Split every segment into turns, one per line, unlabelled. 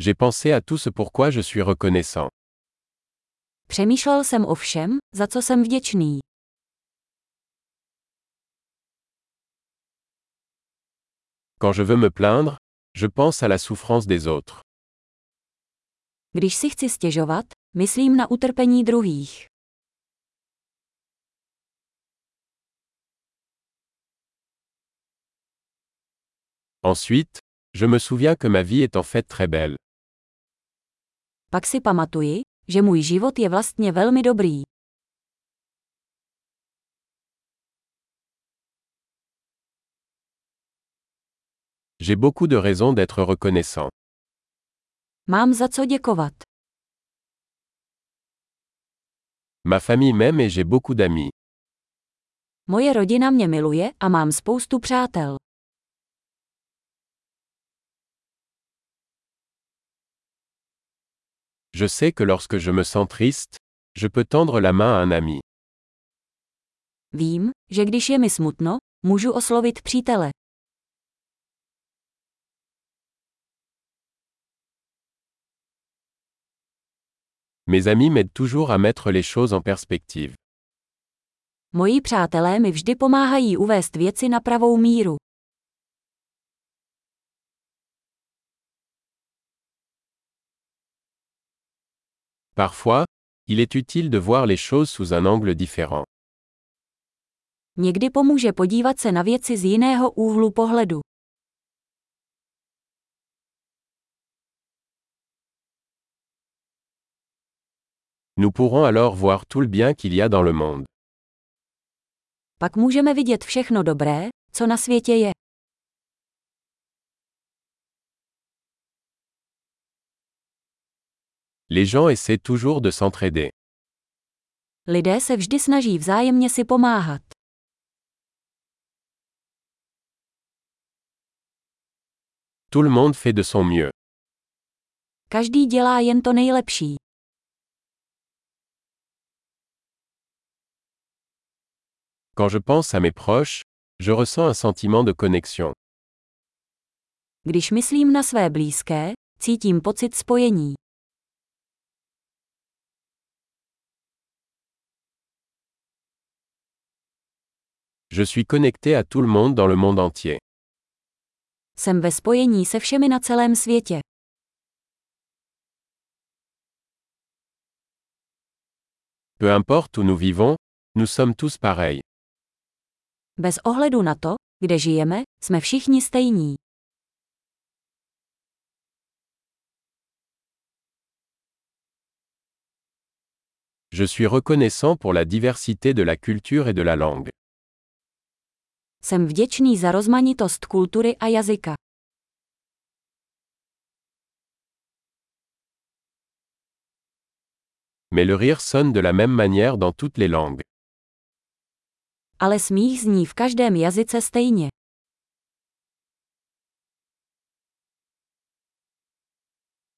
J'ai pensé à tout ce pourquoi je suis reconnaissant.
Přemýšlel jsem o všem, za co jsem vděčný.
Quand je veux me plaindre, je pense à la souffrance des autres.
Když si chci stěžovat, myslím na utrpení druhých.
Ensuite, je me souviens que ma vie est en fait très belle.
Pak si pamatuji, že můj život je vlastně velmi dobrý.
J'ai beaucoup de raisons d'être reconnaissant.
Mám za co děkovat.
Ma famille m'aime et j'ai beaucoup d'amis.
Moje rodina mě miluje a mám spoustu přátel.
Je sais que lorsque je me sens triste, je peux tendre la main à un ami.
Vím, že když je mi smutno, můžu oslovit přítele.
Mes amis m'aident toujours à mettre les choses en perspective.
Moji přátelé mi vždy pomáhají uvést věci na pravou míru.
Parfois, il est utile de voir les choses sous un angle différent.
Někdy pomůže podívat se na věci z jiného úhlu pohledu.
Nous pourrons alors voir tout le bien qu'il y a dans le monde.
Pak můžeme vidět všechno dobré, co na světě je.
Les gens essaient toujours de s'entraider.
Lidé se vždy snaží vzájemně si pomáhat.
Tout le monde fait de son mieux.
Každý dělá jen to nejlepší.
Quand je pense à mes proches, je ressens un sentiment de connexion.
Když myslím na své blízké, cítím pocit spojení.
Je suis connecté à tout le monde dans le monde entier.
Jsem ve spojení se všemi na celém světě.
Peu importe où nous vivons, nous sommes tous pareils.
Bez ohledu na to, kde žijeme, jsme všichni stejní.
Je suis reconnaissant pour la diversité de la culture et de la langue.
Jsem vděčný za rozmanitost kultury a jazyka.
Mais le rire sonne de la même manière dans toutes les langues.
Ale smích zní v každém jazyce stejně.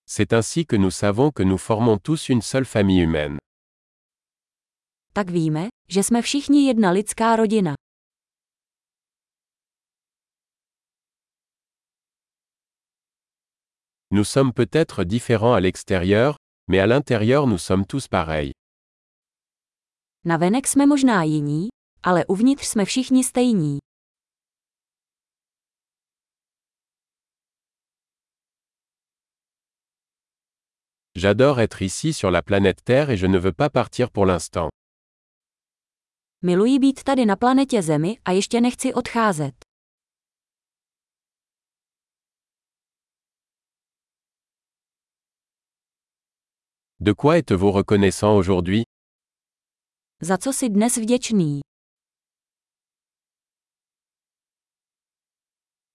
C'est ainsi que nous savons que nous formons tous une seule famille humaine.
Tak víme, že jsme všichni jedna lidská rodina.
Nous sommes peut-être différents à l'extérieur, mais à l'intérieur nous sommes tous pareils.
Navenek jsme možná jiní, ale uvnitř jsme všichni stejní.
J'adore être ici sur la planète Terre et je ne veux pas partir pour l'instant.
Miluji být tady na planetě Zemi a ještě nechci odcházet.
De quoi êtes-vous reconnaissant aujourd'hui?
Za co?